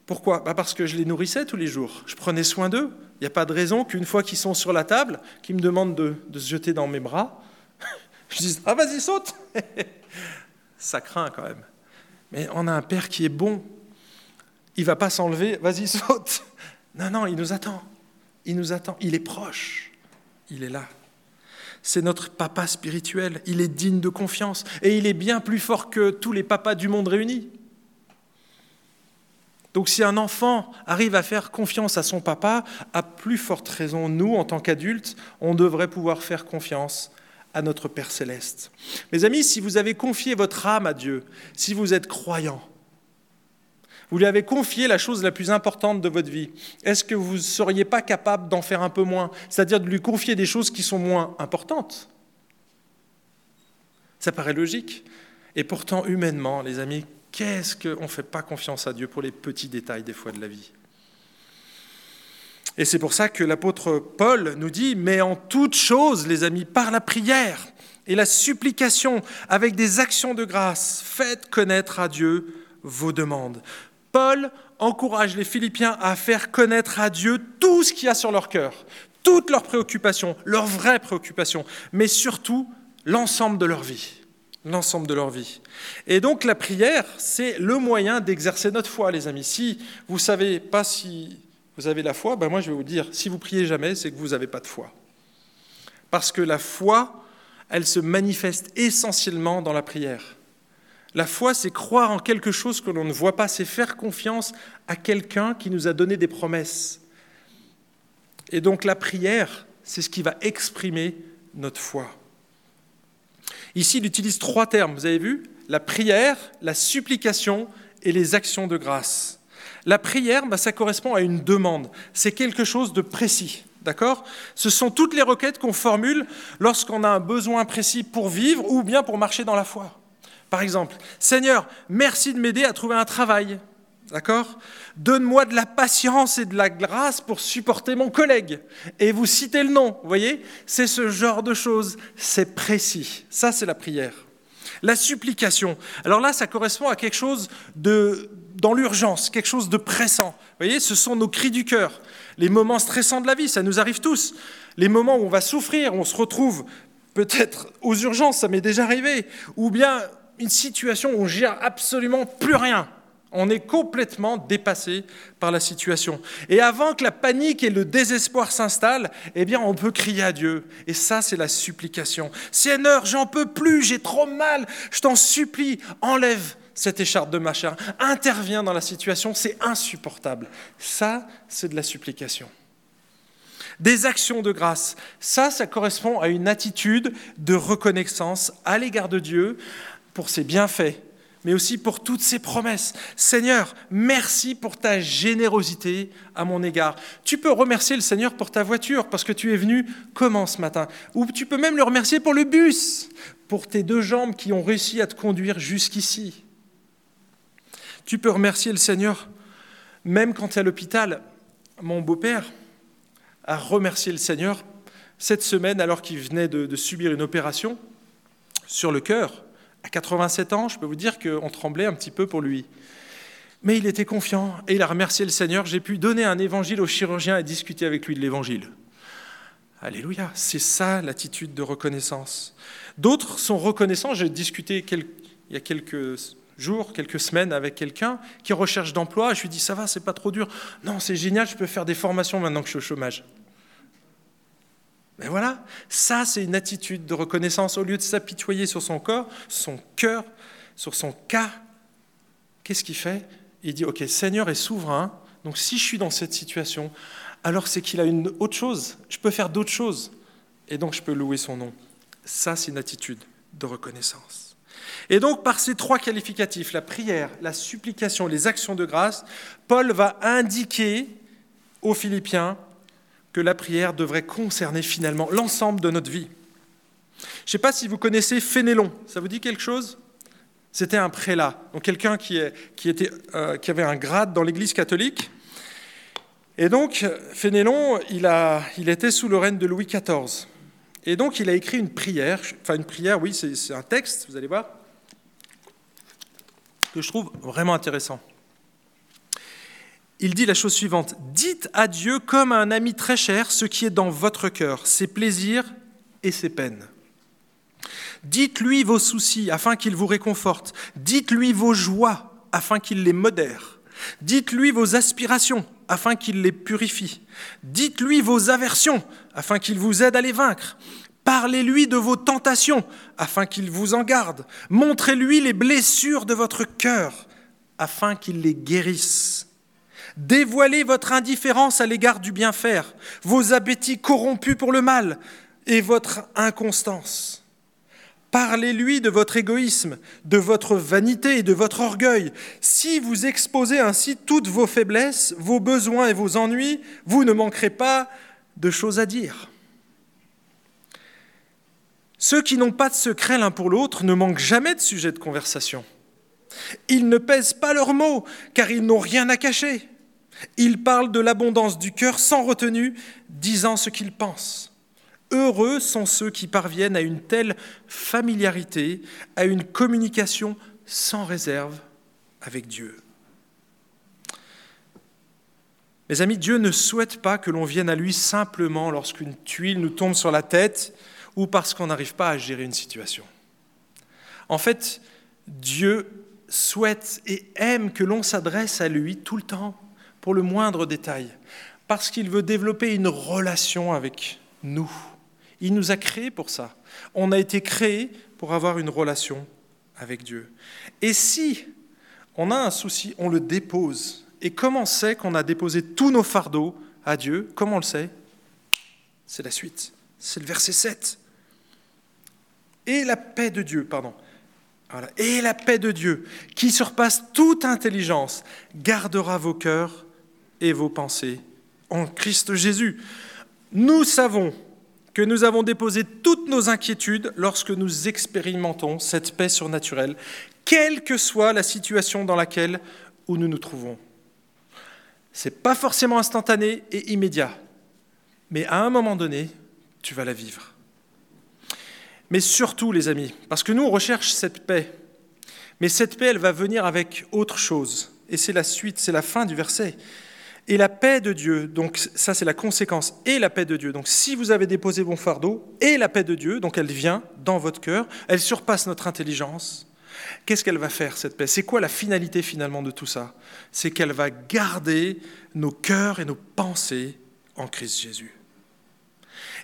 Pourquoi? Bah Parce que je les nourrissais tous les jours. Je prenais soin d'eux. Il n'y a pas de raison qu'une fois qu'ils sont sur la table, qu'ils me demandent de, de se jeter dans mes bras, je dise Ah, vas-y, saute Ça craint quand même. Mais on a un Père qui est bon. Il ne va pas s'enlever, vas-y, saute. Non, non, il nous attend. Il nous attend. Il est proche. Il est là. C'est notre papa spirituel. Il est digne de confiance. Et il est bien plus fort que tous les papas du monde réunis. Donc si un enfant arrive à faire confiance à son papa, à plus forte raison, nous, en tant qu'adultes, on devrait pouvoir faire confiance à notre Père céleste. Mes amis, si vous avez confié votre âme à Dieu, si vous êtes croyant, vous lui avez confié la chose la plus importante de votre vie, est-ce que vous ne seriez pas capable d'en faire un peu moins, c'est-à-dire de lui confier des choses qui sont moins importantes? Ça paraît logique. Et pourtant, humainement, les amis, qu'est-ce qu'on ne fait pas confiance à Dieu pour les petits détails des fois de la vie? Et c'est pour ça que l'apôtre Paul nous dit, mais en toute chose, les amis, par la prière et la supplication, avec des actions de grâce, faites connaître à Dieu vos demandes. Paul encourage les Philippiens à faire connaître à Dieu tout ce qu'il y a sur leur cœur, toutes leurs préoccupations, leurs vraies préoccupations, mais surtout l'ensemble de leur vie. L'ensemble de leur vie. Et donc la prière, c'est le moyen d'exercer notre foi, les amis. Si vous ne savez pas si vous avez la foi, ben moi je vais vous dire, si vous priez jamais, c'est que vous n'avez pas de foi. Parce que la foi, elle se manifeste essentiellement dans la prière. La foi, c'est croire en quelque chose que l'on ne voit pas, c'est faire confiance à quelqu'un qui nous a donné des promesses. Et donc la prière, c'est ce qui va exprimer notre foi. Ici, il utilise trois termes, vous avez vu? La prière, la supplication et les actions de grâce. La prière, bah, ça correspond à une demande. C'est quelque chose de précis. D'accord? Ce sont toutes les requêtes qu'on formule lorsqu'on a un besoin précis pour vivre ou bien pour marcher dans la foi. Par exemple, Seigneur, merci de m'aider à trouver un travail. D'accord? Donne-moi de la patience et de la grâce pour supporter mon collègue. Et vous citez le nom, vous voyez? C'est ce genre de choses. C'est précis. Ça, c'est la prière. La supplication. Alors là, ça correspond à quelque chose dans l'urgence, quelque chose de pressant. Vous voyez, ce sont nos cris du cœur, les moments stressants de la vie, ça nous arrive tous. Les moments où on va souffrir, on se retrouve peut-être aux urgences, ça m'est déjà arrivé, ou bien une situation où on gère absolument plus rien. On est complètement dépassé par la situation. Et avant que la panique et le désespoir s'installent, eh bien, on peut crier à Dieu. Et ça, c'est la supplication. Seigneur, j'en peux plus, j'ai trop mal, je t'en supplie, enlève cette écharpe de machin, intervient dans la situation, c'est insupportable. Ça, c'est de la supplication. Des actions de grâce, ça, ça correspond à une attitude de reconnaissance à l'égard de Dieu pour ses bienfaits, mais aussi pour toutes ses promesses. Seigneur, merci pour ta générosité à mon égard. Tu peux remercier le Seigneur pour ta voiture, parce que tu es venu comment ce matin? Ou tu peux même le remercier pour le bus, pour tes deux jambes qui ont réussi à te conduire jusqu'ici. Tu peux remercier le Seigneur, même quand tu es à l'hôpital. Mon beau-père a remercié le Seigneur cette semaine alors qu'il venait de, subir une opération sur le cœur. À 87 ans, je peux vous dire qu'on tremblait un petit peu pour lui. Mais il était confiant et il a remercié le Seigneur. J'ai pu donner un évangile au chirurgien et discuter avec lui de l'évangile. Alléluia, c'est ça l'attitude de reconnaissance. D'autres sont reconnaissants. J'ai discuté il y a quelques jours, quelques semaines avec quelqu'un qui recherche d'emploi. Je lui dis, ça va, c'est pas trop dur. Non, c'est génial, je peux faire des formations maintenant que je suis au chômage. Mais voilà, ça c'est une attitude de reconnaissance. Au lieu de s'apitoyer sur son corps, son cœur, sur son cas, qu'est-ce qu'il fait? Il dit, OK, Seigneur est souverain, donc si je suis dans cette situation, alors c'est qu'il a une autre chose, je peux faire d'autres choses, et donc je peux louer son nom. Ça c'est une attitude de reconnaissance. Et donc par ces trois qualificatifs, la prière, la supplication, les actions de grâce, Paul va indiquer aux Philippiens que la prière devrait concerner finalement l'ensemble de notre vie. Je ne sais pas si vous connaissez Fénélon, ça vous dit quelque chose? C'était un prélat, donc quelqu'un qui, euh, qui avait un grade dans l'Église catholique. Et donc, Fénélon, il, a, il était sous le règne de Louis XIV. Et donc, il a écrit une prière, enfin une prière, oui, c'est un texte, vous allez voir, que je trouve vraiment intéressant il dit la chose suivante, dites à Dieu comme à un ami très cher ce qui est dans votre cœur, ses plaisirs et ses peines. Dites-lui vos soucis afin qu'il vous réconforte. Dites-lui vos joies afin qu'il les modère. Dites-lui vos aspirations afin qu'il les purifie. Dites-lui vos aversions afin qu'il vous aide à les vaincre. Parlez-lui de vos tentations afin qu'il vous en garde. Montrez-lui les blessures de votre cœur afin qu'il les guérisse. Dévoilez votre indifférence à l'égard du bien faire, vos appétits corrompus pour le mal et votre inconstance. Parlez-lui de votre égoïsme, de votre vanité et de votre orgueil. Si vous exposez ainsi toutes vos faiblesses, vos besoins et vos ennuis, vous ne manquerez pas de choses à dire. Ceux qui n'ont pas de secret l'un pour l'autre ne manquent jamais de sujets de conversation. Ils ne pèsent pas leurs mots, car ils n'ont rien à cacher. Ils parlent de l'abondance du cœur sans retenue, disant ce qu'ils pensent. Heureux sont ceux qui parviennent à une telle familiarité, à une communication sans réserve avec Dieu. Mes amis, Dieu ne souhaite pas que l'on vienne à lui simplement lorsqu'une tuile nous tombe sur la tête ou parce qu'on n'arrive pas à gérer une situation. En fait, Dieu souhaite et aime que l'on s'adresse à lui tout le temps pour le moindre détail, parce qu'il veut développer une relation avec nous. Il nous a créés pour ça. On a été créés pour avoir une relation avec Dieu. Et si on a un souci, on le dépose. Et comment on sait qu'on a déposé tous nos fardeaux à Dieu? Comment on le sait? C'est la suite. C'est le verset 7. Et la paix de Dieu, pardon. Et la paix de Dieu, qui surpasse toute intelligence, gardera vos cœurs et vos pensées en Christ Jésus. Nous savons que nous avons déposé toutes nos inquiétudes lorsque nous expérimentons cette paix surnaturelle, quelle que soit la situation dans laquelle où nous nous trouvons. Ce n'est pas forcément instantané et immédiat, mais à un moment donné, tu vas la vivre. Mais surtout, les amis, parce que nous, on recherche cette paix, mais cette paix, elle va venir avec autre chose. Et c'est la suite, c'est la fin du verset. Et la paix de Dieu, donc ça c'est la conséquence, et la paix de Dieu. Donc si vous avez déposé bon fardeau, et la paix de Dieu, donc elle vient dans votre cœur, elle surpasse notre intelligence. Qu'est-ce qu'elle va faire cette paix? C'est quoi la finalité finalement de tout ça? C'est qu'elle va garder nos cœurs et nos pensées en Christ Jésus.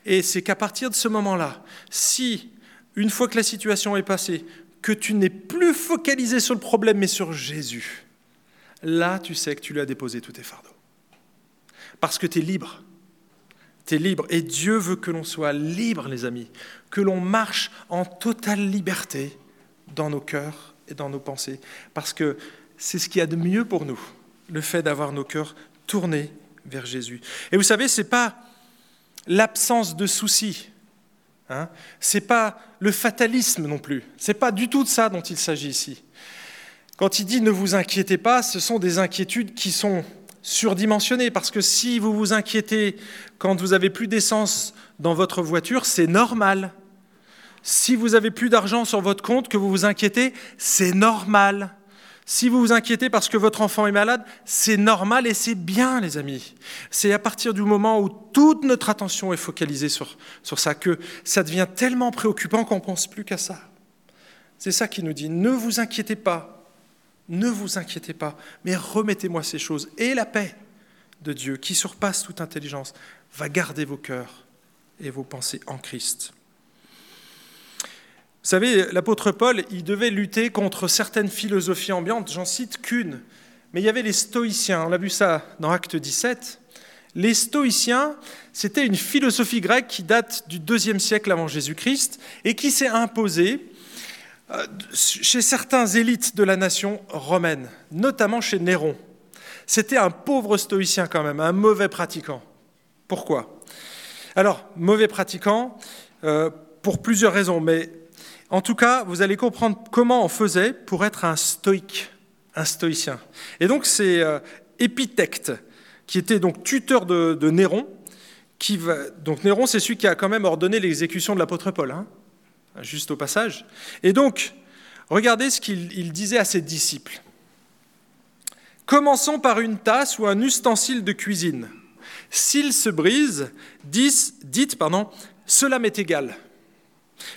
Et c'est qu'à partir de ce moment-là, si, une fois que la situation est passée, que tu n'es plus focalisé sur le problème mais sur Jésus, là tu sais que tu lui as déposé tous tes fardeaux. Parce que tu es libre. Tu es libre. Et Dieu veut que l'on soit libre, les amis. Que l'on marche en totale liberté dans nos cœurs et dans nos pensées. Parce que c'est ce qu'il y a de mieux pour nous, le fait d'avoir nos cœurs tournés vers Jésus. Et vous savez, ce n'est pas l'absence de soucis. Hein ce n'est pas le fatalisme non plus. Ce n'est pas du tout de ça dont il s'agit ici. Quand il dit ne vous inquiétez pas, ce sont des inquiétudes qui sont surdimensionné, parce que si vous vous inquiétez quand vous avez plus d'essence dans votre voiture, c'est normal. Si vous avez plus d'argent sur votre compte, que vous vous inquiétez, c'est normal. Si vous vous inquiétez parce que votre enfant est malade, c'est normal et c'est bien, les amis. C'est à partir du moment où toute notre attention est focalisée sur, sur ça que ça devient tellement préoccupant qu'on ne pense plus qu'à ça. C'est ça qui nous dit, ne vous inquiétez pas, ne vous inquiétez pas, mais remettez-moi ces choses. Et la paix de Dieu, qui surpasse toute intelligence, va garder vos cœurs et vos pensées en Christ. Vous savez, l'apôtre Paul, il devait lutter contre certaines philosophies ambiantes, j'en cite qu'une, mais il y avait les stoïciens, on a vu ça dans Acte 17. Les stoïciens, c'était une philosophie grecque qui date du deuxième siècle avant Jésus-Christ et qui s'est imposée chez certains élites de la nation romaine, notamment chez Néron. C'était un pauvre stoïcien quand même, un mauvais pratiquant. Pourquoi? Alors, mauvais pratiquant, euh, pour plusieurs raisons, mais en tout cas, vous allez comprendre comment on faisait pour être un stoïque, un stoïcien. Et donc, c'est euh, qui était donc tuteur de, Néron. Qui va, donc Néron, c'est celui qui a quand même ordonné l'exécution de l'apôtre Paul, hein, juste au passage. Et donc, regardez ce qu'il disait à ses disciples. Commençons par une tasse ou un ustensile de cuisine. S'il se brise, dites, pardon, cela m'est égal.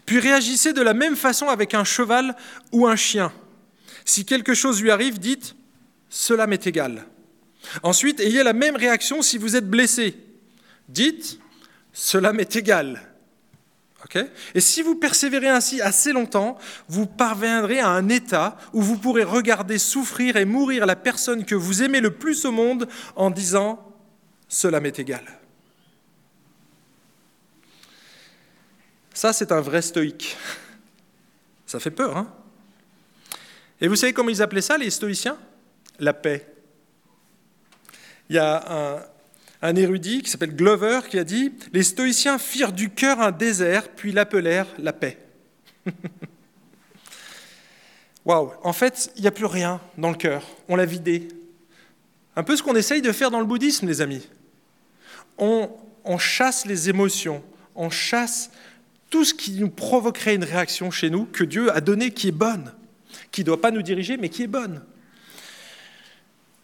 Puis réagissez de la même façon avec un cheval ou un chien. Si quelque chose lui arrive, dites Cela m'est égal. Ensuite, ayez la même réaction si vous êtes blessé. Dites Cela m'est égal. Et si vous persévérez ainsi assez longtemps, vous parviendrez à un état où vous pourrez regarder souffrir et mourir la personne que vous aimez le plus au monde en disant ⁇ Cela m'est égal ⁇ Ça, c'est un vrai stoïque. Ça fait peur, hein? Et vous savez comment ils appelaient ça, les stoïciens? La paix. Il y a un, érudit qui s'appelle Glover qui a dit Les stoïciens firent du cœur un désert, puis l'appelèrent la paix. Waouh En fait, il n'y a plus rien dans le cœur. On l'a vidé. Un peu ce qu'on essaye de faire dans le bouddhisme, les amis. On, on chasse les émotions, on chasse tout ce qui nous provoquerait une réaction chez nous que Dieu a donné qui est bonne, qui ne doit pas nous diriger, mais qui est bonne.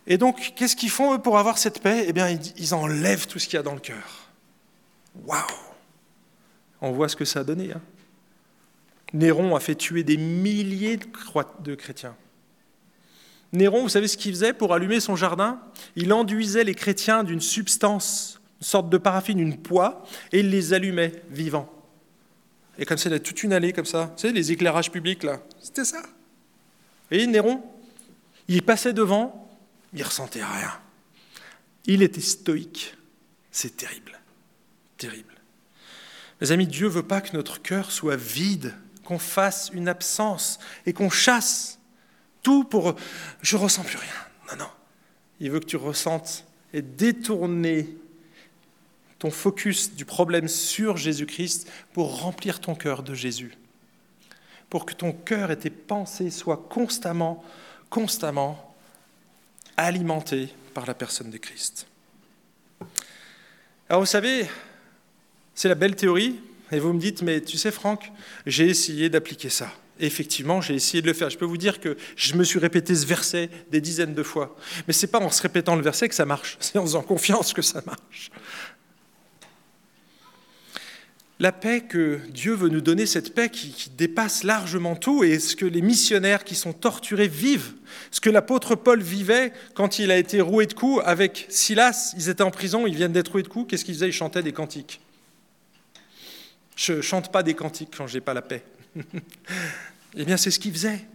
Et donc, qu'est-ce qu'ils font eux pour avoir cette paix? Eh bien, ils enlèvent tout ce qu'il y a dans le cœur. Waouh On voit ce que ça a donné. Hein. Néron a fait tuer des milliers de chrétiens. Néron, vous savez ce qu'il faisait pour allumer son jardin? Il enduisait les chrétiens d'une substance, une sorte de paraffine, une poix, et il les allumait vivants. Et comme ça, il y a toute une allée comme ça. Vous savez, les éclairages publics, là. C'était ça. Et Néron, il passait devant, il ressentait rien. Il était stoïque. C'est terrible. Terrible. Mes amis, Dieu veut pas que notre cœur soit vide, qu'on fasse une absence et qu'on chasse tout pour je ressens plus rien. Non, non. Il veut que tu ressentes et détourner ton focus du problème sur Jésus-Christ pour remplir ton cœur de Jésus. Pour que ton cœur et tes pensées soient constamment, constamment alimentés par la personne de Christ. Alors vous savez, c'est la belle théorie, et vous me dites, mais tu sais Franck, j'ai essayé d'appliquer ça. effectivement, j'ai essayé de le faire. Je peux vous dire que je me suis répété ce verset des dizaines de fois. Mais ce n'est pas en se répétant le verset que ça marche, c'est en faisant confiance que ça marche. La paix que Dieu veut nous donner, cette paix qui, dépasse largement tout, et ce que les missionnaires qui sont torturés vivent, ce que l'apôtre Paul vivait quand il a été roué de coups avec Silas, ils étaient en prison, ils viennent d'être roués de coups, qu'est-ce qu'ils faisaient? Ils chantaient des cantiques. Je ne chante pas des cantiques quand je n'ai pas la paix. eh bien, c'est ce qu'ils faisaient,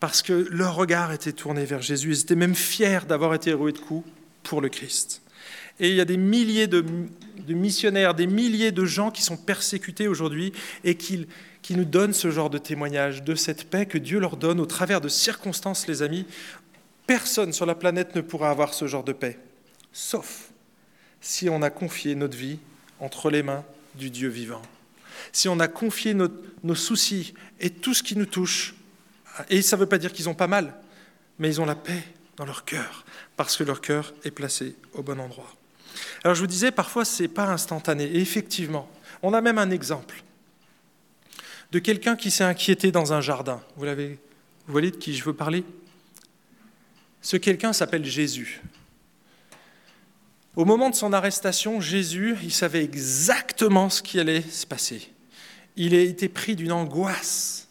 parce que leur regard était tourné vers Jésus, ils étaient même fiers d'avoir été roués de coups pour le Christ. Et il y a des milliers de, missionnaires, des milliers de gens qui sont persécutés aujourd'hui et qui, nous donnent ce genre de témoignage de cette paix que Dieu leur donne au travers de circonstances, les amis. Personne sur la planète ne pourra avoir ce genre de paix, sauf si on a confié notre vie entre les mains du Dieu vivant. Si on a confié nos soucis et tout ce qui nous touche, et ça ne veut pas dire qu'ils ont pas mal, mais ils ont la paix dans leur cœur, parce que leur cœur est placé au bon endroit. Alors je vous disais, parfois, ce n'est pas instantané. Et effectivement, on a même un exemple. de quelqu'un qui s'est inquiété dans un jardin. Vous, l'avez, vous voyez de qui je veux parler? Ce quelqu'un s'appelle Jésus. Au moment de son arrestation, Jésus, il savait exactement ce qui allait se passer. Il a été pris d'une angoisse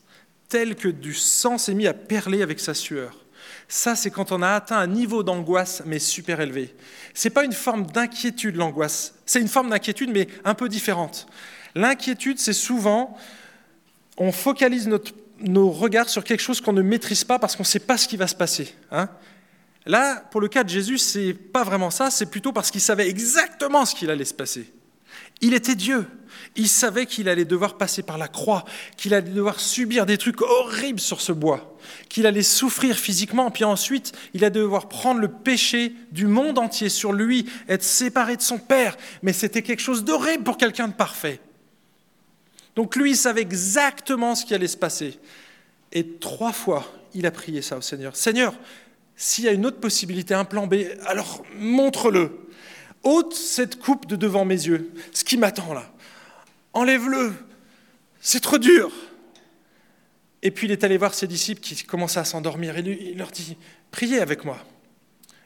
telle que du sang s'est mis à perler avec sa sueur. Ça, c'est quand on a atteint un niveau d'angoisse, mais super élevé. Ce n'est pas une forme d'inquiétude, l'angoisse. C'est une forme d'inquiétude, mais un peu différente. L'inquiétude, c'est souvent, on focalise nos regards sur quelque chose qu'on ne maîtrise pas parce qu'on ne sait pas ce qui va se passer. Hein. Là, pour le cas de Jésus, c'est pas vraiment ça, c'est plutôt parce qu'il savait exactement ce qu'il allait se passer. Il était Dieu. Il savait qu'il allait devoir passer par la croix, qu'il allait devoir subir des trucs horribles sur ce bois, qu'il allait souffrir physiquement, puis ensuite il allait devoir prendre le péché du monde entier sur lui, être séparé de son Père. Mais c'était quelque chose d'horrible pour quelqu'un de parfait. Donc lui, il savait exactement ce qui allait se passer. Et trois fois, il a prié ça au Seigneur. Seigneur, s'il y a une autre possibilité, un plan B, alors montre-le. ôte cette coupe de devant mes yeux, ce qui m'attend là. Enlève-le, c'est trop dur. Et puis il est allé voir ses disciples qui commençaient à s'endormir et il leur dit, priez avec moi.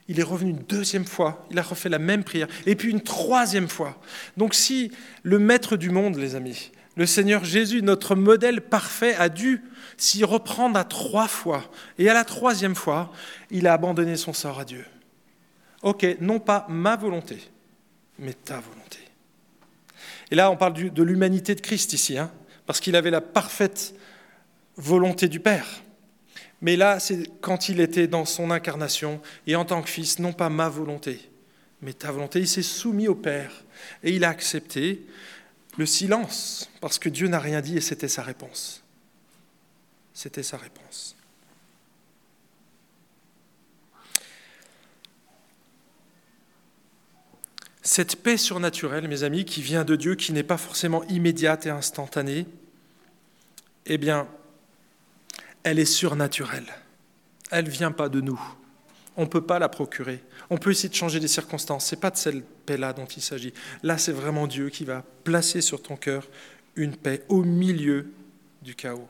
Il est revenu une deuxième fois, il a refait la même prière, et puis une troisième fois. Donc si le maître du monde, les amis, le Seigneur Jésus, notre modèle parfait, a dû s'y reprendre à trois fois. Et à la troisième fois, il a abandonné son sort à Dieu. Ok, non pas ma volonté, mais ta volonté. Et là, on parle de l'humanité de Christ ici, hein, parce qu'il avait la parfaite volonté du Père. Mais là, c'est quand il était dans son incarnation et en tant que fils, non pas ma volonté, mais ta volonté. Il s'est soumis au Père et il a accepté le silence, parce que Dieu n'a rien dit et c'était sa réponse. C'était sa réponse. Cette paix surnaturelle, mes amis, qui vient de Dieu, qui n'est pas forcément immédiate et instantanée, eh bien, elle est surnaturelle. Elle ne vient pas de nous. On ne peut pas la procurer. On peut essayer de changer les circonstances. Ce n'est pas de cette paix-là dont il s'agit. Là, c'est vraiment Dieu qui va placer sur ton cœur une paix au milieu du chaos.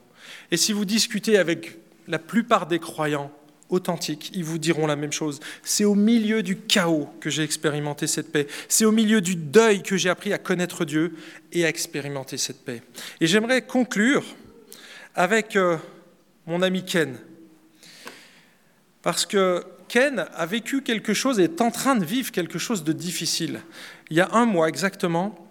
Et si vous discutez avec la plupart des croyants authentiques, ils vous diront la même chose. C'est au milieu du chaos que j'ai expérimenté cette paix. C'est au milieu du deuil que j'ai appris à connaître Dieu et à expérimenter cette paix. Et j'aimerais conclure avec euh, mon ami Ken. Parce que Ken a vécu quelque chose et est en train de vivre quelque chose de difficile. Il y a un mois exactement,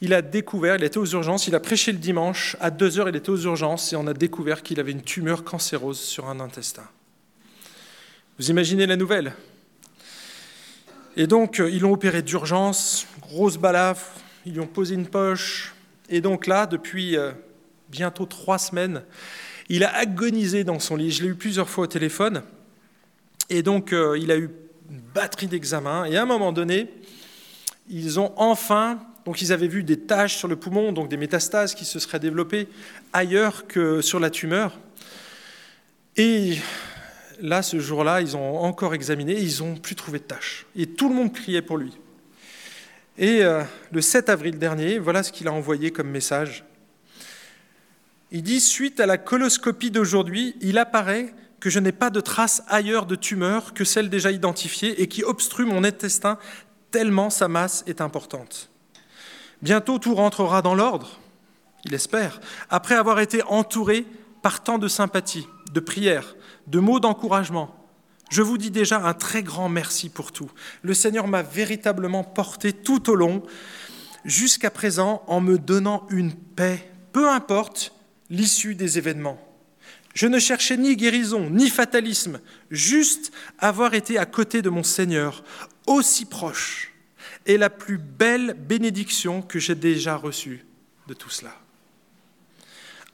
il a découvert, il était aux urgences, il a prêché le dimanche, à deux heures il était aux urgences et on a découvert qu'il avait une tumeur cancéreuse sur un intestin. Vous imaginez la nouvelle? Et donc euh, ils l'ont opéré d'urgence, grosse balafre, ils lui ont posé une poche, et donc là, depuis euh, bientôt trois semaines, il a agonisé dans son lit. Je l'ai eu plusieurs fois au téléphone. Et donc, euh, il a eu une batterie d'examens. Et à un moment donné, ils ont enfin, donc ils avaient vu des taches sur le poumon, donc des métastases qui se seraient développées ailleurs que sur la tumeur. Et là, ce jour-là, ils ont encore examiné et ils n'ont plus trouvé de taches. Et tout le monde criait pour lui. Et euh, le 7 avril dernier, voilà ce qu'il a envoyé comme message. Il dit, suite à la coloscopie d'aujourd'hui, il apparaît que je n'ai pas de traces ailleurs de tumeur que celle déjà identifiée et qui obstrue mon intestin tellement sa masse est importante. Bientôt tout rentrera dans l'ordre, il espère, après avoir été entouré par tant de sympathie, de prières, de mots d'encouragement. Je vous dis déjà un très grand merci pour tout. Le Seigneur m'a véritablement porté tout au long, jusqu'à présent, en me donnant une paix, peu importe l'issue des événements. Je ne cherchais ni guérison, ni fatalisme, juste avoir été à côté de mon Seigneur, aussi proche, et la plus belle bénédiction que j'ai déjà reçue de tout cela.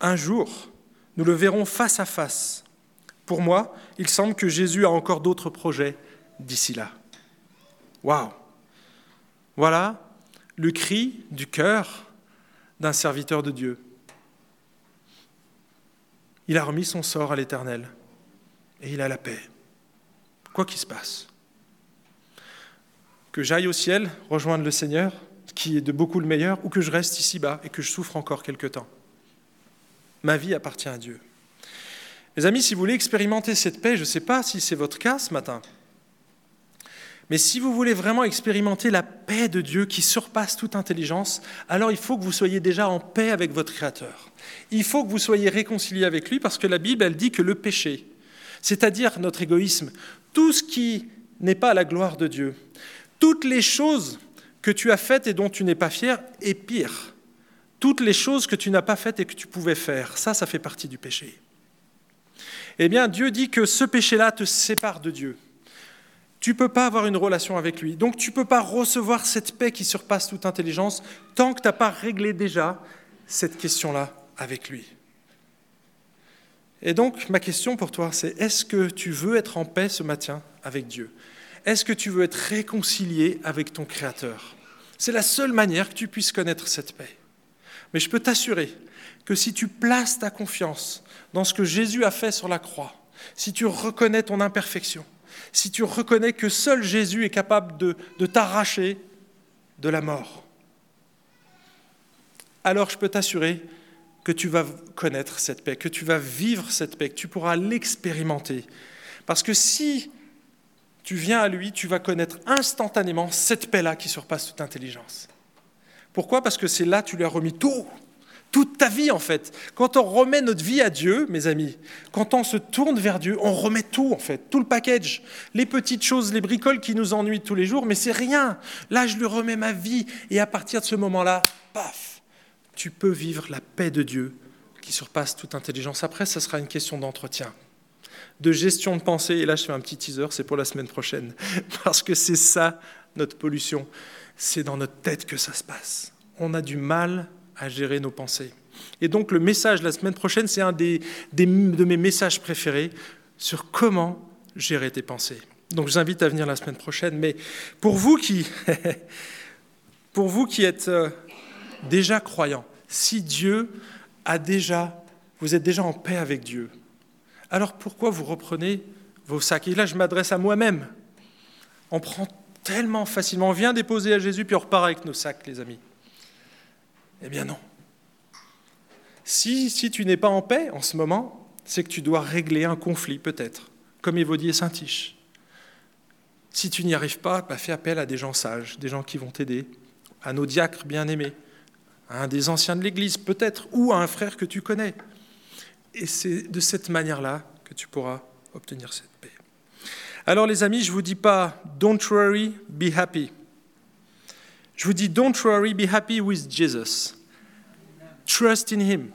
Un jour, nous le verrons face à face. Pour moi, il semble que Jésus a encore d'autres projets d'ici là. Waouh Voilà le cri du cœur d'un serviteur de Dieu. Il a remis son sort à l'Éternel et il a la paix, quoi qu'il se passe. Que j'aille au ciel rejoindre le Seigneur, qui est de beaucoup le meilleur, ou que je reste ici-bas et que je souffre encore quelque temps. Ma vie appartient à Dieu. Mes amis, si vous voulez expérimenter cette paix, je ne sais pas si c'est votre cas ce matin, mais si vous voulez vraiment expérimenter la paix de Dieu qui surpasse toute intelligence, alors il faut que vous soyez déjà en paix avec votre Créateur. Il faut que vous soyez réconcilié avec lui parce que la Bible, elle dit que le péché, c'est-à-dire notre égoïsme, tout ce qui n'est pas à la gloire de Dieu, toutes les choses que tu as faites et dont tu n'es pas fier, et pire, toutes les choses que tu n'as pas faites et que tu pouvais faire, ça, ça fait partie du péché. Eh bien, Dieu dit que ce péché-là te sépare de Dieu. Tu ne peux pas avoir une relation avec lui. Donc tu ne peux pas recevoir cette paix qui surpasse toute intelligence tant que tu n'as pas réglé déjà cette question-là avec lui. Et donc ma question pour toi, c'est est-ce que tu veux être en paix ce matin avec Dieu? Est-ce que tu veux être réconcilié avec ton Créateur? C'est la seule manière que tu puisses connaître cette paix. Mais je peux t'assurer que si tu places ta confiance dans ce que Jésus a fait sur la croix, si tu reconnais ton imperfection, si tu reconnais que seul Jésus est capable de, t'arracher de la mort, alors je peux t'assurer que tu vas connaître cette paix, que tu vas vivre cette paix, que tu pourras l'expérimenter. Parce que si tu viens à lui, tu vas connaître instantanément cette paix-là qui surpasse toute intelligence. Pourquoi? Parce que c'est là que tu lui as remis tout, toute ta vie en fait. Quand on remet notre vie à Dieu, mes amis, quand on se tourne vers Dieu, on remet tout en fait, tout le package, les petites choses, les bricoles qui nous ennuient tous les jours, mais c'est rien. Là, je lui remets ma vie et à partir de ce moment-là, paf, tu peux vivre la paix de Dieu qui surpasse toute intelligence. Après, ça sera une question d'entretien, de gestion de pensée. Et là, je fais un petit teaser, c'est pour la semaine prochaine, parce que c'est ça notre pollution. C'est dans notre tête que ça se passe. On a du mal à gérer nos pensées. Et donc le message la semaine prochaine, c'est un des, de mes messages préférés sur comment gérer tes pensées. Donc je vous invite à venir la semaine prochaine. Mais pour vous qui, pour vous qui êtes euh, déjà croyants, si Dieu a déjà, vous êtes déjà en paix avec Dieu, alors pourquoi vous reprenez vos sacs? Et là, je m'adresse à moi-même. On prend tellement facilement, on vient déposer à Jésus, puis on repart avec nos sacs, les amis. Eh bien non. Si, si tu n'es pas en paix en ce moment, c'est que tu dois régler un conflit peut-être, comme Évodie et Saint-Tiche. Si tu n'y arrives pas, bah, fais appel à des gens sages, des gens qui vont t'aider, à nos diacres bien-aimés, à un des anciens de l'Église peut-être, ou à un frère que tu connais. Et c'est de cette manière-là que tu pourras obtenir cette paix. Alors les amis, je ne vous dis pas don't worry, be happy. Je vous dis, don't worry, be happy with Jesus. Trust in him.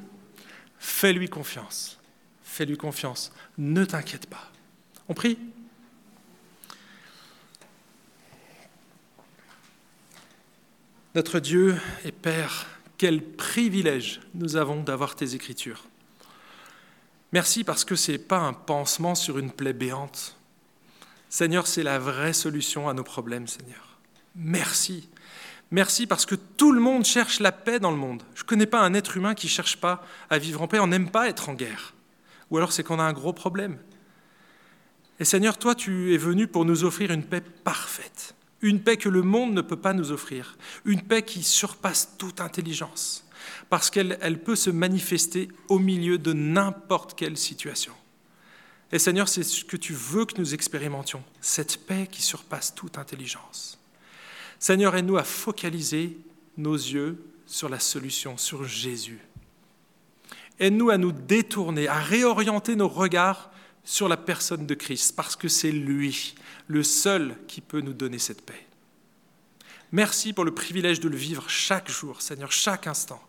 Fais-lui confiance. Fais-lui confiance. Ne t'inquiète pas. On prie? Notre Dieu et Père, quel privilège nous avons d'avoir tes Écritures. Merci parce que ce n'est pas un pansement sur une plaie béante. Seigneur, c'est la vraie solution à nos problèmes, Seigneur. Merci Merci parce que tout le monde cherche la paix dans le monde. Je ne connais pas un être humain qui ne cherche pas à vivre en paix. On n'aime pas être en guerre. Ou alors c'est qu'on a un gros problème. Et Seigneur, toi, tu es venu pour nous offrir une paix parfaite. Une paix que le monde ne peut pas nous offrir. Une paix qui surpasse toute intelligence. Parce qu'elle elle peut se manifester au milieu de n'importe quelle situation. Et Seigneur, c'est ce que tu veux que nous expérimentions. Cette paix qui surpasse toute intelligence. Seigneur, aide-nous à focaliser nos yeux sur la solution, sur Jésus. Aide-nous à nous détourner, à réorienter nos regards sur la personne de Christ, parce que c'est lui, le seul qui peut nous donner cette paix. Merci pour le privilège de le vivre chaque jour, Seigneur, chaque instant.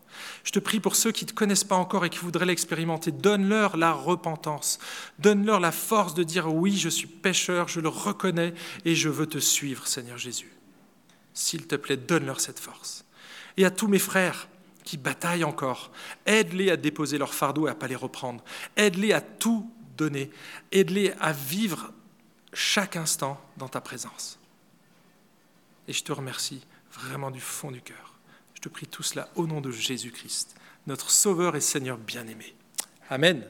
Je te prie pour ceux qui ne te connaissent pas encore et qui voudraient l'expérimenter, donne-leur la repentance, donne-leur la force de dire oui, je suis pécheur, je le reconnais et je veux te suivre, Seigneur Jésus. S'il te plaît, donne-leur cette force. Et à tous mes frères qui bataillent encore, aide-les à déposer leur fardeau et à ne pas les reprendre. Aide-les à tout donner. Aide-les à vivre chaque instant dans ta présence. Et je te remercie vraiment du fond du cœur. Je te prie tout cela au nom de Jésus-Christ, notre Sauveur et Seigneur bien-aimé. Amen.